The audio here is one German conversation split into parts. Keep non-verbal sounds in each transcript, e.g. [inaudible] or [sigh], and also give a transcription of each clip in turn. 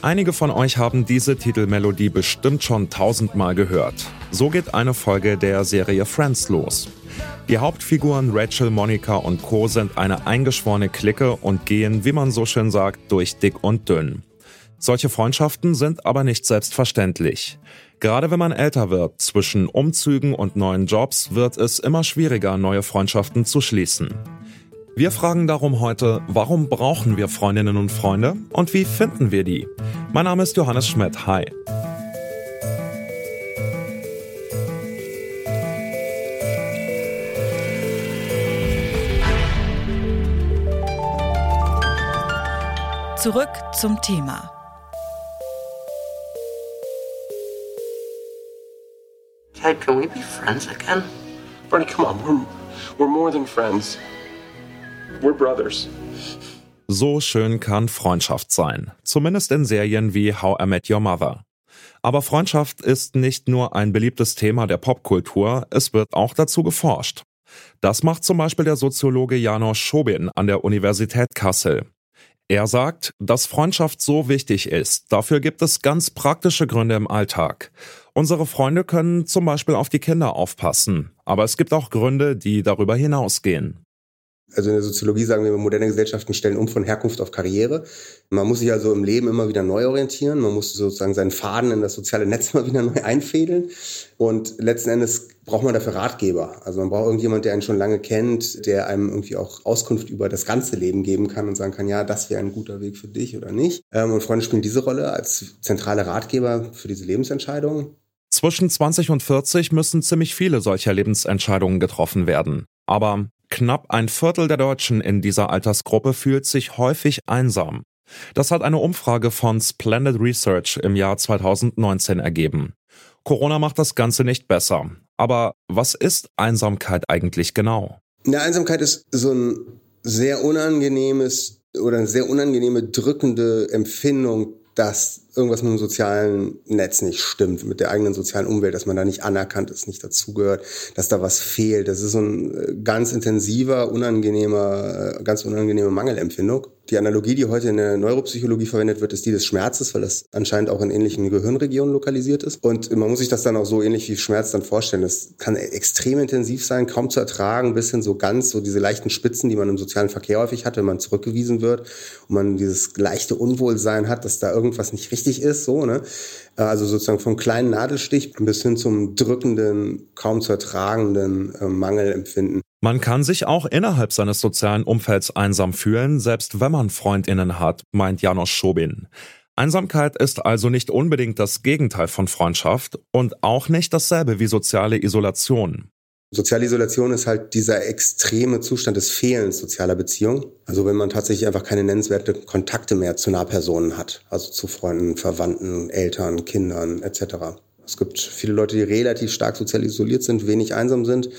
Einige von euch haben diese Titelmelodie bestimmt schon tausendmal gehört. So geht eine Folge der Serie Friends los. Die Hauptfiguren Rachel, Monica und Co. sind eine eingeschworene Clique und gehen, wie man so schön sagt, durch dick und dünn. Solche Freundschaften sind aber nicht selbstverständlich. Gerade wenn man älter wird, zwischen Umzügen und neuen Jobs wird es immer schwieriger, neue Freundschaften zu schließen. Wir fragen darum heute, warum brauchen wir Freundinnen und Freunde und wie finden wir die? Mein Name ist Johannes Schmidt. Hi. Zurück zum Thema. Ted, can we be friends again? Bernie, come on. We're, we're more than friends. We're brothers. So schön kann Freundschaft sein, zumindest in Serien wie How I Met Your Mother. Aber Freundschaft ist nicht nur ein beliebtes Thema der Popkultur, es wird auch dazu geforscht. Das macht zum Beispiel der Soziologe Janos Schobin an der Universität Kassel. Er sagt, dass Freundschaft so wichtig ist, dafür gibt es ganz praktische Gründe im Alltag. Unsere Freunde können zum Beispiel auf die Kinder aufpassen, aber es gibt auch Gründe, die darüber hinausgehen. Also in der Soziologie sagen wir, moderne Gesellschaften stellen um von Herkunft auf Karriere. Man muss sich also im Leben immer wieder neu orientieren. Man muss sozusagen seinen Faden in das soziale Netz [laughs] mal wieder neu einfädeln. Und letzten Endes braucht man dafür Ratgeber. Also man braucht irgendjemand, der einen schon lange kennt, der einem irgendwie auch Auskunft über das ganze Leben geben kann und sagen kann, ja, das wäre ein guter Weg für dich oder nicht. Ähm, und Freunde spielen diese Rolle als zentrale Ratgeber für diese Lebensentscheidungen. Zwischen 20 und 40 müssen ziemlich viele solcher Lebensentscheidungen getroffen werden. Aber Knapp ein Viertel der Deutschen in dieser Altersgruppe fühlt sich häufig einsam. Das hat eine Umfrage von Splendid Research im Jahr 2019 ergeben. Corona macht das Ganze nicht besser. Aber was ist Einsamkeit eigentlich genau? Ja, Einsamkeit ist so ein sehr unangenehmes oder eine sehr unangenehme drückende Empfindung, dass irgendwas mit dem sozialen Netz nicht stimmt, mit der eigenen sozialen Umwelt, dass man da nicht anerkannt ist, nicht dazugehört, dass da was fehlt. Das ist so ein äh, ganz intensiver, unangenehmer, äh, ganz unangenehme Mangelempfindung. Die Analogie, die heute in der Neuropsychologie verwendet wird, ist die des Schmerzes, weil das anscheinend auch in ähnlichen Gehirnregionen lokalisiert ist. Und man muss sich das dann auch so ähnlich wie Schmerz dann vorstellen. Das kann extrem intensiv sein, kaum zu ertragen, bis hin so ganz so diese leichten Spitzen, die man im sozialen Verkehr häufig hat, wenn man zurückgewiesen wird und man dieses leichte Unwohlsein hat, dass da irgendwas nicht richtig wichtig ist, so, ne? Also sozusagen vom kleinen Nadelstich bis hin zum drückenden, kaum zu ertragenden äh, Mangelempfinden. Man kann sich auch innerhalb seines sozialen Umfelds einsam fühlen, selbst wenn man Freundinnen hat, meint Janos Schobin. Einsamkeit ist also nicht unbedingt das Gegenteil von Freundschaft und auch nicht dasselbe wie soziale Isolation. Soziale Isolation ist halt dieser extreme Zustand des Fehlens sozialer Beziehungen. Also wenn man tatsächlich einfach keine nennenswerte Kontakte mehr zu Nahpersonen hat, also zu Freunden, Verwandten, Eltern, Kindern etc. Es gibt viele Leute, die relativ stark sozial isoliert sind, wenig einsam sind.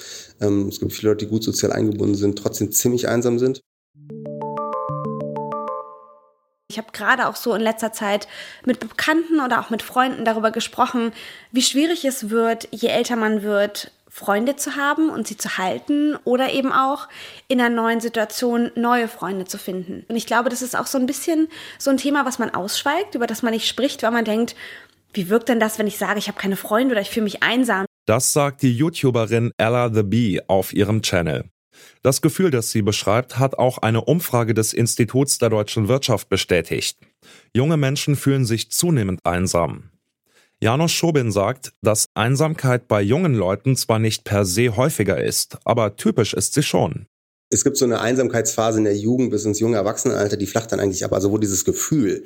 Ähm, es gibt viele Leute, die gut sozial eingebunden sind, trotzdem ziemlich einsam sind. Ich habe gerade auch so in letzter Zeit mit Bekannten oder auch mit Freunden darüber gesprochen, wie schwierig es wird, je älter man wird, Freunde zu haben und sie zu halten oder eben auch in einer neuen Situation neue Freunde zu finden. Und ich glaube, das ist auch so ein bisschen so ein Thema, was man ausschweigt, über das man nicht spricht, weil man denkt, wie wirkt denn das, wenn ich sage, ich habe keine Freunde oder ich fühle mich einsam? Das sagt die YouTuberin Ella the Bee auf ihrem Channel. Das Gefühl, das sie beschreibt, hat auch eine Umfrage des Instituts der deutschen Wirtschaft bestätigt. Junge Menschen fühlen sich zunehmend einsam. Janos Schobin sagt, dass Einsamkeit bei jungen Leuten zwar nicht per se häufiger ist, aber typisch ist sie schon es gibt so eine Einsamkeitsphase in der Jugend bis ins junge Erwachsenenalter, die flacht dann eigentlich ab. Also wo dieses Gefühl,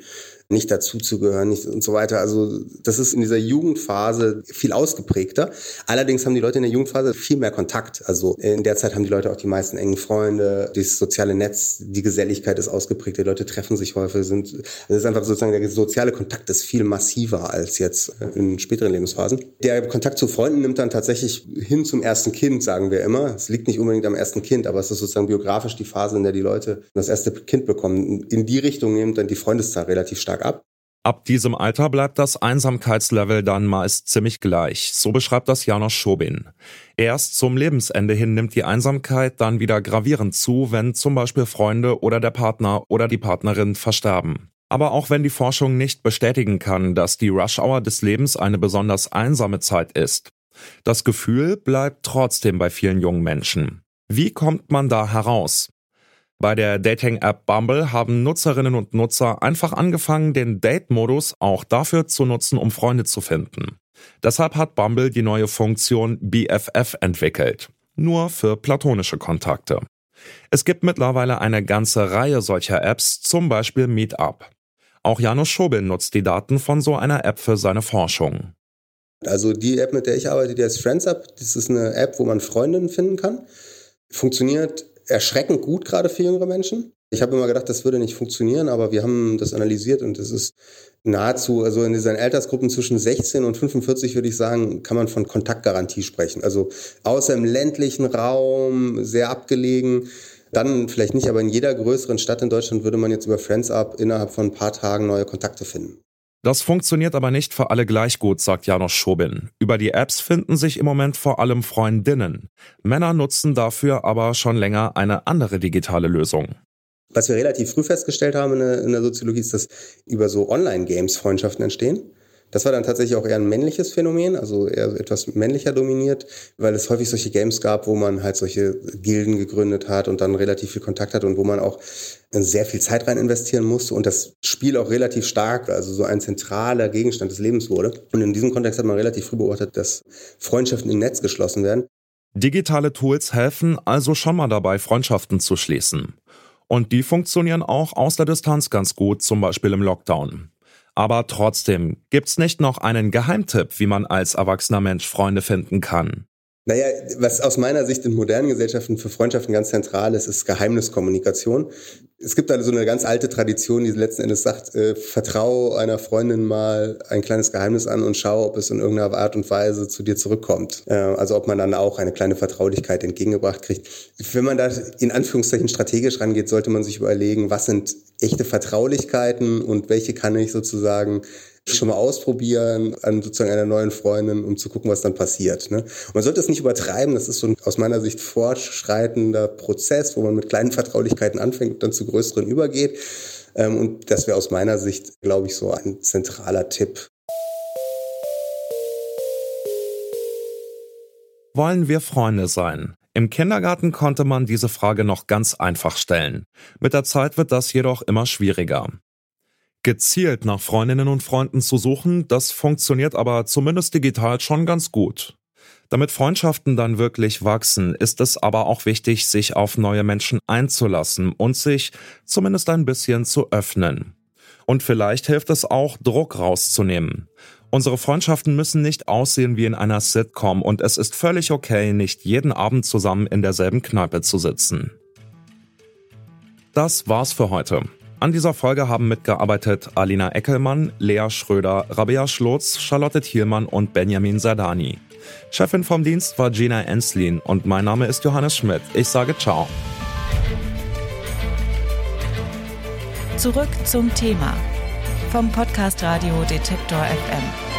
nicht dazuzugehören nicht und so weiter. Also das ist in dieser Jugendphase viel ausgeprägter. Allerdings haben die Leute in der Jugendphase viel mehr Kontakt. Also in der Zeit haben die Leute auch die meisten engen Freunde, das soziale Netz, die Geselligkeit ist ausgeprägt, die Leute treffen sich häufig, sind, es ist einfach sozusagen der soziale Kontakt ist viel massiver als jetzt in späteren Lebensphasen. Der Kontakt zu Freunden nimmt dann tatsächlich hin zum ersten Kind, sagen wir immer. Es liegt nicht unbedingt am ersten Kind, aber es ist sozusagen biografisch die Phase, in der die Leute das erste Kind bekommen. In die Richtung nimmt dann die Freundeszahl relativ stark ab. Ab diesem Alter bleibt das Einsamkeitslevel dann meist ziemlich gleich. So beschreibt das Janos Schobin. Erst zum Lebensende hin nimmt die Einsamkeit dann wieder gravierend zu, wenn zum Beispiel Freunde oder der Partner oder die Partnerin versterben. Aber auch wenn die Forschung nicht bestätigen kann, dass die Rush Hour des Lebens eine besonders einsame Zeit ist, das Gefühl bleibt trotzdem bei vielen jungen Menschen. Wie kommt man da heraus? Bei der Dating-App Bumble haben Nutzerinnen und Nutzer einfach angefangen, den Date-Modus auch dafür zu nutzen, um Freunde zu finden. Deshalb hat Bumble die neue Funktion BFF entwickelt. Nur für platonische Kontakte. Es gibt mittlerweile eine ganze Reihe solcher Apps, zum Beispiel Meetup. Auch Janusz Schobel nutzt die Daten von so einer App für seine Forschung. Also die App, mit der ich arbeite, die heißt Friends Up. Das ist eine App, wo man Freundinnen finden kann. Funktioniert erschreckend gut gerade für jüngere Menschen. Ich habe immer gedacht, das würde nicht funktionieren, aber wir haben das analysiert und es ist nahezu, also in diesen Altersgruppen zwischen 16 und 45 würde ich sagen, kann man von Kontaktgarantie sprechen. Also außer im ländlichen Raum, sehr abgelegen, dann vielleicht nicht, aber in jeder größeren Stadt in Deutschland würde man jetzt über Friends Up innerhalb von ein paar Tagen neue Kontakte finden. Das funktioniert aber nicht für alle gleich gut, sagt Janos Schobin. Über die Apps finden sich im Moment vor allem Freundinnen. Männer nutzen dafür aber schon länger eine andere digitale Lösung. Was wir relativ früh festgestellt haben in der, Soziologie ist, dass über so Online-Games Freundschaften entstehen. Das war dann tatsächlich auch eher ein männliches Phänomen, also eher etwas männlicher dominiert, weil es häufig solche Games gab, wo man halt solche Gilden gegründet hat und dann relativ viel Kontakt hat und wo man auch sehr viel Zeit rein investieren musste und das Spiel auch relativ stark, also so ein zentraler Gegenstand des Lebens wurde. Und in diesem Kontext hat man relativ früh beobachtet, dass Freundschaften im Netz geschlossen werden. Digitale Tools helfen also schon mal dabei, Freundschaften zu schließen. Und die funktionieren auch aus der Distanz ganz gut, zum Beispiel im Lockdown. Aber trotzdem, gibt's nicht noch einen Geheimtipp, wie man als erwachsener Mensch Freunde finden kann? Naja, was aus meiner Sicht in modernen Gesellschaften für Freundschaften ganz zentral ist, ist Geheimniskommunikation. Es gibt also eine ganz alte Tradition, die letzten Endes sagt, äh, vertraue einer Freundin mal ein kleines Geheimnis an und schau, ob es in irgendeiner Art und Weise zu dir zurückkommt. Äh, also ob man dann auch eine kleine Vertraulichkeit entgegengebracht kriegt. Wenn man da in Anführungszeichen strategisch rangeht, sollte man sich überlegen, was sind echte Vertraulichkeiten und welche kann ich sozusagen schon mal ausprobieren an sozusagen einer neuen Freundin, um zu gucken, was dann passiert. Ne? Man sollte es nicht übertreiben. Das ist so ein aus meiner Sicht fortschreitender Prozess, wo man mit kleinen Vertraulichkeiten anfängt und dann zu größeren übergeht. Ähm, und das wäre aus meiner Sicht, glaube ich, so ein zentraler Tipp. Wollen wir Freunde sein? Im Kindergarten konnte man diese Frage noch ganz einfach stellen. Mit der Zeit wird das jedoch immer schwieriger. Gezielt nach Freundinnen und Freunden zu suchen, das funktioniert aber zumindest digital schon ganz gut. Damit Freundschaften dann wirklich wachsen, ist es aber auch wichtig, sich auf neue Menschen einzulassen und sich zumindest ein bisschen zu öffnen. Und vielleicht hilft es auch, Druck rauszunehmen. Unsere Freundschaften müssen nicht aussehen wie in einer Sitcom und es ist völlig okay, nicht jeden Abend zusammen in derselben Kneipe zu sitzen. Das war's für heute. An dieser Folge haben mitgearbeitet Alina Eckelmann, Lea Schröder, Rabea Schlotz, Charlotte Thielmann und Benjamin Sadani. Chefin vom Dienst war Gina Enslin und mein Name ist Johannes Schmidt. Ich sage ciao. Zurück zum Thema vom Podcast Radio Detektor FM.